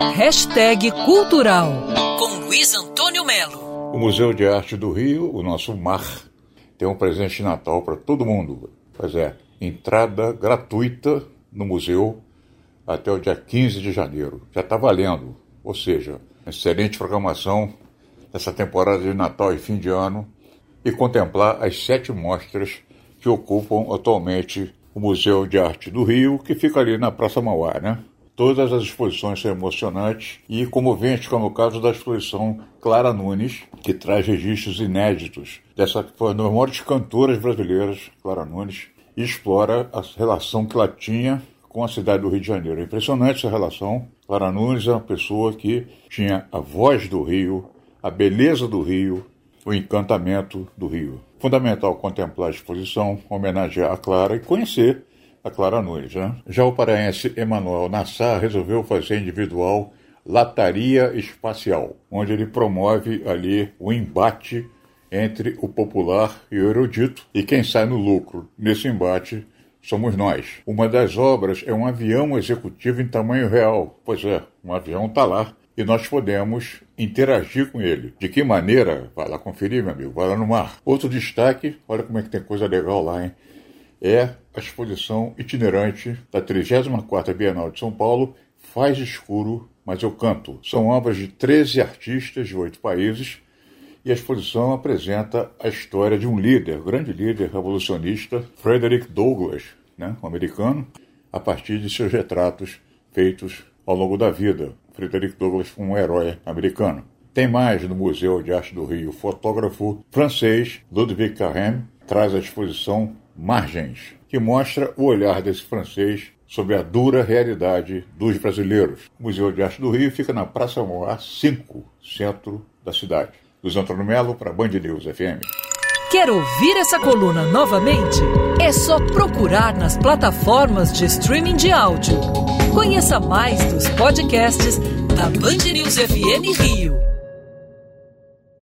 Hashtag Cultural com Luiz Antônio Melo. O Museu de Arte do Rio, o nosso mar, tem um presente de Natal para todo mundo. Pois é, entrada gratuita no museu até o dia 15 de janeiro. Já está valendo. Ou seja, excelente programação dessa temporada de Natal e fim de ano e contemplar as sete mostras que ocupam atualmente o Museu de Arte do Rio, que fica ali na Praça Mauá, né? Todas as exposições são emocionantes e comoventes, como o caso da exposição Clara Nunes, que traz registros inéditos dessa uma das maiores cantoras brasileiras, Clara Nunes, e explora a relação que ela tinha com a cidade do Rio de Janeiro. É impressionante essa relação. Clara Nunes é uma pessoa que tinha a voz do Rio, a beleza do Rio, o encantamento do Rio. Fundamental contemplar a exposição, homenagear a Clara e conhecer a Clara Nunes. Né? Já o paraense Emanuel Nassar resolveu fazer individual Lataria Espacial, onde ele promove ali o embate entre o popular e o erudito, e quem sai no lucro nesse embate somos nós. Uma das obras é um avião executivo em tamanho real. Pois é, um avião está lá e nós podemos interagir com ele. De que maneira? Vai lá conferir, meu amigo, vai lá no mar. Outro destaque, olha como é que tem coisa legal lá, hein? É a exposição itinerante da 34ª Bienal de São Paulo, Faz Escuro, Mas Eu Canto. São obras de 13 artistas de oito países e a exposição apresenta a história de um líder, grande líder revolucionista, Frederick Douglass, né, um americano, a partir de seus retratos feitos ao longo da vida. Frederick Douglass foi um herói americano. Tem mais no Museu de Arte do Rio. O fotógrafo francês Ludwig Carême traz a exposição Margens, que mostra o olhar desse francês sobre a dura realidade dos brasileiros. O Museu de Arte do Rio fica na Praça Moá 5, centro da cidade. Luiz Antônio Melo para Band News FM. Quer ouvir essa coluna novamente? É só procurar nas plataformas de streaming de áudio. Conheça mais dos podcasts da Band News FM Rio.